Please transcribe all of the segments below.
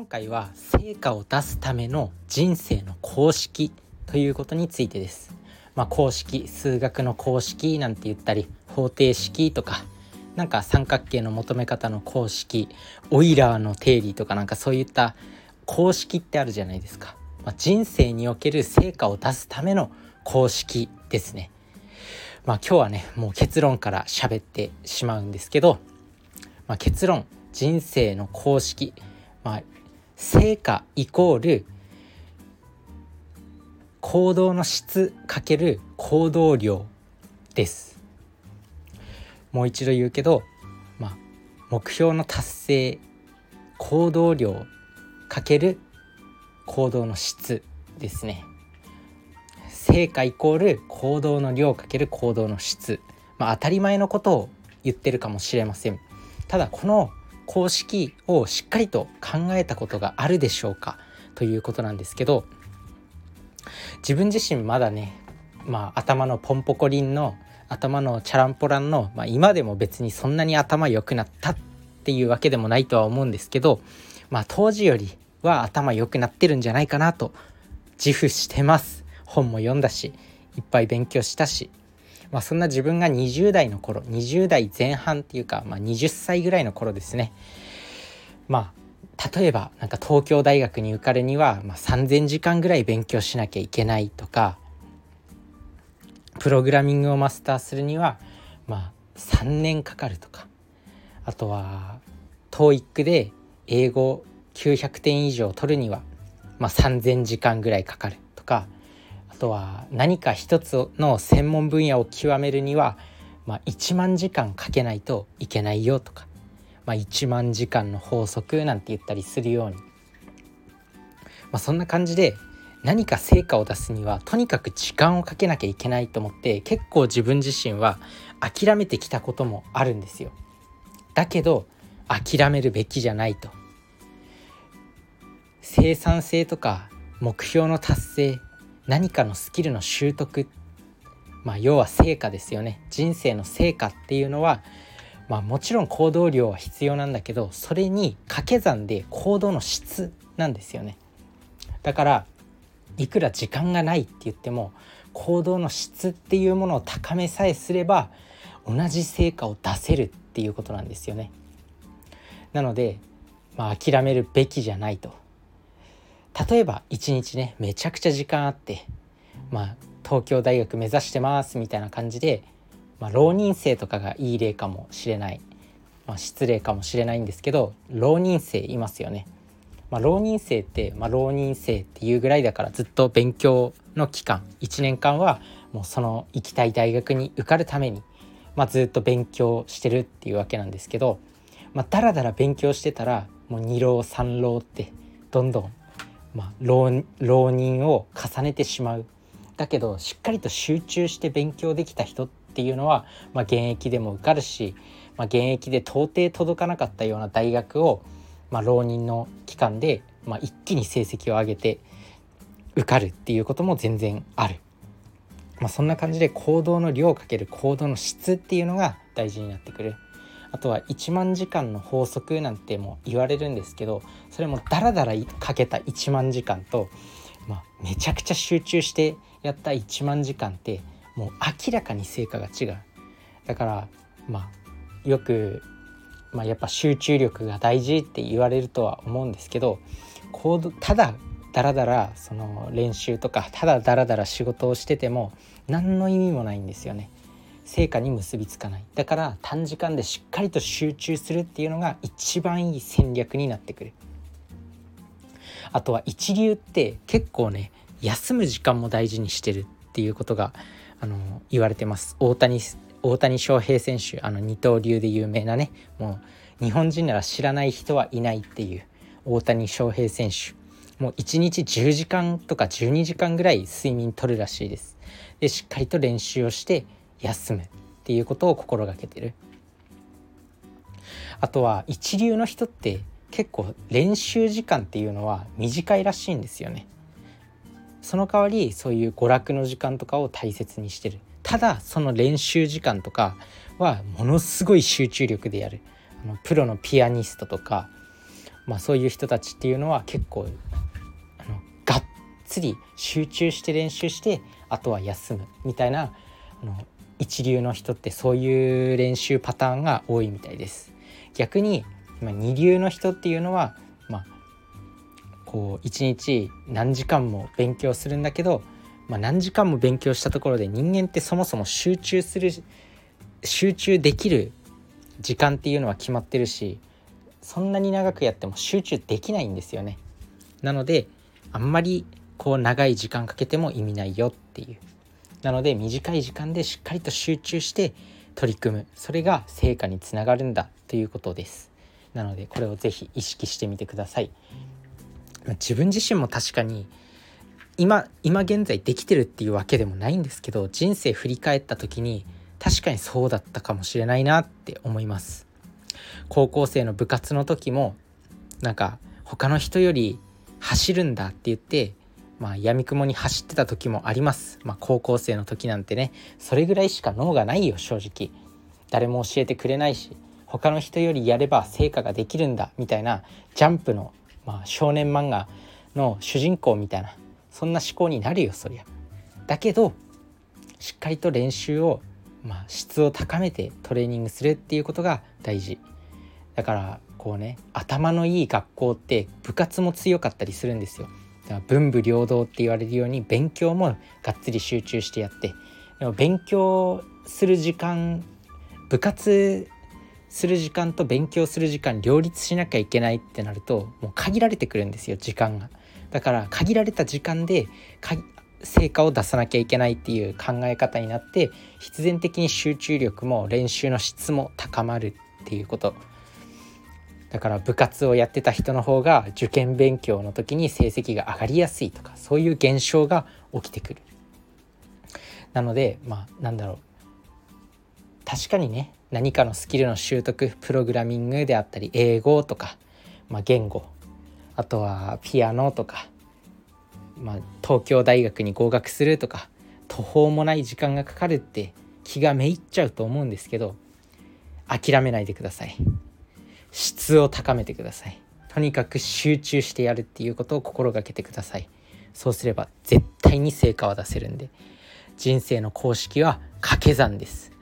今回は成果を出すための人生の公式ということについてです。まあ、公式数学の公式なんて言ったり方程式とかなんか三角形の求め方の公式オイラーの定理とかなんかそういった公式ってあるじゃないですか、まあ、人生における成果を出すための公式ですね。まあ今日はねもう結論から喋ってしまうんですけど、まあ、結論人生の公式。まあ成果イコール行動の質かける行動量です。もう一度言うけど、まあ、目標の達成行動量かける行動の質ですね。成果イコール行動の量かける行動の質。まあ当たり前のことを言ってるかもしれません。ただこの公式をしっかりと考えたことがあるでしょうか？ということなんですけど自分自身まだね、まあ、頭のポンポコリンの頭のチャランポランの、まあ、今でも別にそんなに頭良くなったっていうわけでもないとは思うんですけど、まあ、当時よりは頭良くなってるんじゃないかなと自負してます。本も読んだしいっぱい勉強したしまあ、そんな自分が20代の頃20代前半っていうか、まあ、20歳ぐらいの頃ですね。まあ例えばなんか東京大学に受かるには、まあ、3,000時間ぐらい勉強しなきゃいけないとかプログラミングをマスターするには、まあ、3年かかるとか。あとは TOEIC で英語900点以上取るには、まあ、3,000時間ぐらいかかるとか。とは何か一つの専門分野を極めるには、まあ、1万時間かけないといけないよとか、まあ、1万時間の法則なんて言ったりするように、まあ、そんな感じで何か成果を出すにはとにかく時間をかけなきゃいけないと思って結構自分自身は諦めてきたこともあるんですよ。だけど諦めるべきじゃないと。生産性とか目標の達成何かのスキルの習得。まあ要は成果ですよね。人生の成果っていうのはまあもちろん行動量は必要なんだけどそれに掛け算で行動の質なんですよね。だからいくら時間がないって言っても行動の質っていうものを高めさえすれば同じ成果を出せるっていうことなんですよね。なのでまあ諦めるべきじゃないと。例えば一日ねめちゃくちゃ時間あってまあ東京大学目指してますみたいな感じで、まあ、浪人生とかがいい例かもしれない、まあ、失礼かもしれないんですけど浪人生いますよね。まあ、浪人生って、まあ、浪人生っていうぐらいだからずっと勉強の期間1年間はもうその行きたい大学に受かるために、まあ、ずっと勉強してるっていうわけなんですけど、まあ、だらだら勉強してたらもう2浪3浪ってどんどんまあ、浪浪人を重ねてしまうだけどしっかりと集中して勉強できた人っていうのは、まあ、現役でも受かるし、まあ、現役で到底届かなかったような大学を、まあ、浪人の期間で、まあ、一気に成績を上げて受かるっていうことも全然ある。まあ、そんな感じで行動の量かける行動の質っていうのが大事になってくる。あとは1万時間の法則なんても言われるんですけどそれもダラダラかけた1万時間と、まあ、めちゃくちゃ集中してやった1万時間ってもう明らかに成果が違うだからまあよく、まあ、やっぱ集中力が大事って言われるとは思うんですけどただダラダラその練習とかただダラダラ仕事をしてても何の意味もないんですよね。成果に結びつかない。だから短時間でしっかりと集中するっていうのが一番いい戦略になってくる。あとは一流って結構ね休む時間も大事にしてるっていうことがあの言われてます。大谷大谷翔平選手あの二刀流で有名なねもう日本人なら知らない人はいないっていう大谷翔平選手。もう1日10時間とか12時間ぐらい睡眠とるらしいです。でしっかりと練習をして休むっていうことを心がけてる。あとは一流の人って結構練習時間っていうのは短いらしいんですよね。その代わりそういう娯楽の時間とかを大切にしてる。ただその練習時間とかはものすごい集中力でやる。あのプロのピアニストとかまあ、そういう人たちっていうのは結構あのがっつり集中して練習してあとは休むみたいなあの一流の人ってそういう練習パターンが多いみたいです。逆に、まあ、二流の人っていうのは、まあ、こう一日何時間も勉強するんだけど、まあ、何時間も勉強したところで人間ってそもそも集中する集中できる時間っていうのは決まってるしそんなに長くやっても集中できないんですよね。なのであんまりこう長い時間かけても意味ないよっていう。なので短い時間でしっかりと集中して取り組むそれが成果につながるんだということです。なのでこれを是非意識してみてください。自分自身も確かに今今現在できてるっていうわけでもないんですけど人生振り返った時に確かにそうだったかもしれないなって思います高校生の部活の時もなんか他の人より走るんだって言ってまあ闇雲に走ってた時もあります。まあ高校生の時なんてねそれぐらいしか脳がないよ正直。誰も教えてくれないし他の人よりやれば成果ができるんだみたいなジャンプの、まあ、少年漫画の主人公みたいなそんな思考になるよそりゃ。だけどしっかりと練習をまあ、質を高めてトレーニングするっていうことが大事。だからこうね頭のいい学校って部活も強かったりするんですよ。文武両道って言われるように勉強もがっつり集中してやってでも勉強する時間部活する時間と勉強する時間両立しなきゃいけないってなるともう限られてくるんですよ時間が。だから限られた時間で成果を出さなきゃいけないっていう考え方になって必然的に集中力も練習の質も高まるっていうことだから部活をやってた人の方が受験勉強の時に成績が上がりやすいとかそういう現象が起きてくる。なのでまあなんだろう。確かにね何かのスキルの習得プログラミングであったり英語とか、まあ、言語。あとはピアノとか。まあ、東京大学に合格するとか。途方もない時間がかかるって気がめいっちゃうと思うんですけど諦めないでください。質を高めてください。とにかく集中してやるっていうことを心がけてください。そうすれば絶対に成果は出せるんで。人生の公式は掛け算です。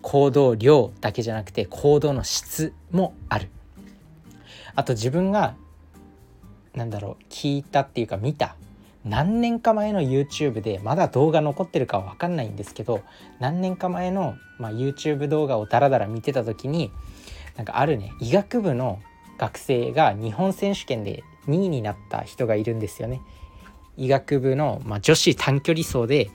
行動量だけじゃなくて行動の質もある。あと自分がなんだろう聞いたっていうか見た。何年か前の YouTube でまだ動画残ってるかは分かんないんですけど何年か前の、まあ、YouTube 動画をダラダラ見てた時になんかあるね医学部の学生が日本選手権で2位になった人がいるんですよね。医学部の、まあ、女子短距離走で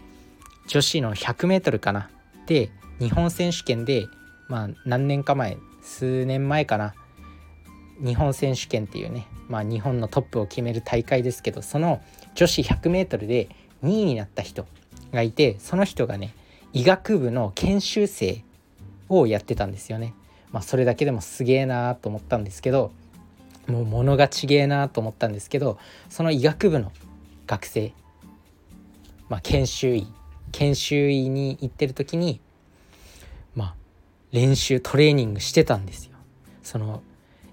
女子の 100m かなで日本選手権で、まあ、何年か前数年前かな日本選手権っていうね、まあ、日本のトップを決める大会ですけどその女子 100m で2位になった人がいてその人がね医学部の研修生をやってたんですよね。まあ、それだけでもすげえなーと思ったんですけどもう物がちげえなーと思ったんですけどその医学部の学生、まあ、研修医研修医に行ってる時にまあ練習トレーニングしてたんですよ。その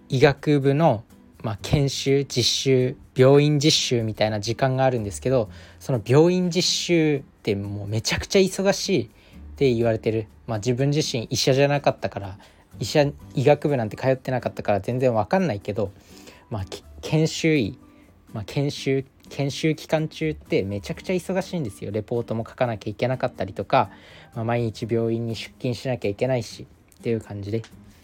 医学部のまあ、研修実習病院実習みたいな時間があるんですけどその病院実習ってもうめちゃくちゃ忙しいって言われてる、まあ、自分自身医者じゃなかったから医者医学部なんて通ってなかったから全然わかんないけど、まあ、研修医、まあ、研修研修期間中ってめちゃくちゃ忙しいんですよレポートも書かなきゃいけなかったりとか、まあ、毎日病院に出勤しなきゃいけないしっていう感じで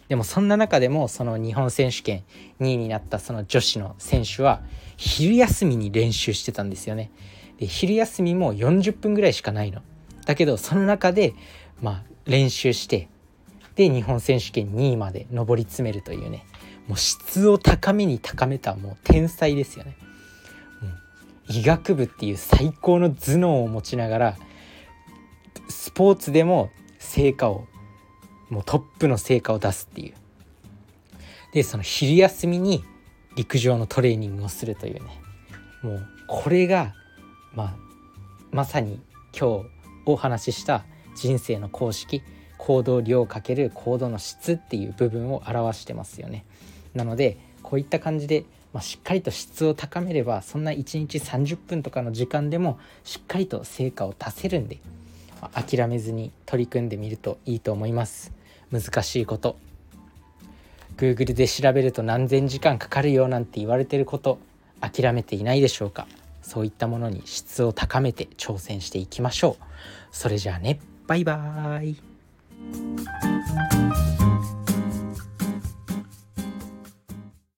でもそんな中でもその日本選手権2位になったその女子の選手は昼休みに練習してたんですよね。で昼休みも40分ぐらいしかないの。だけどその中でまあ練習してで日本選手権2位まで上り詰めるというねもう質を高めに高めたもう天才ですよね。医学部っていう最高の頭脳を持ちながらスポーツでも成果をもうトップの成果を出すっていうでその昼休みに陸上のトレーニングをするというねもうこれがまあまさに今日お話しした人生の公式行動量かける行動の質っていう部分を表してますよね。なのでこういった感じで、まあ、しっかりと質を高めればそんな1日30分とかの時間でもしっかりと成果を出せるんで、まあ、諦めずに取り組んでみるといいと思います。難しいこと。Google で調べると何千時間かかるよなんて言われてること諦めていないでしょうか。そういったものに質を高めて挑戦していきましょう。それじゃあね。バイバーイ。you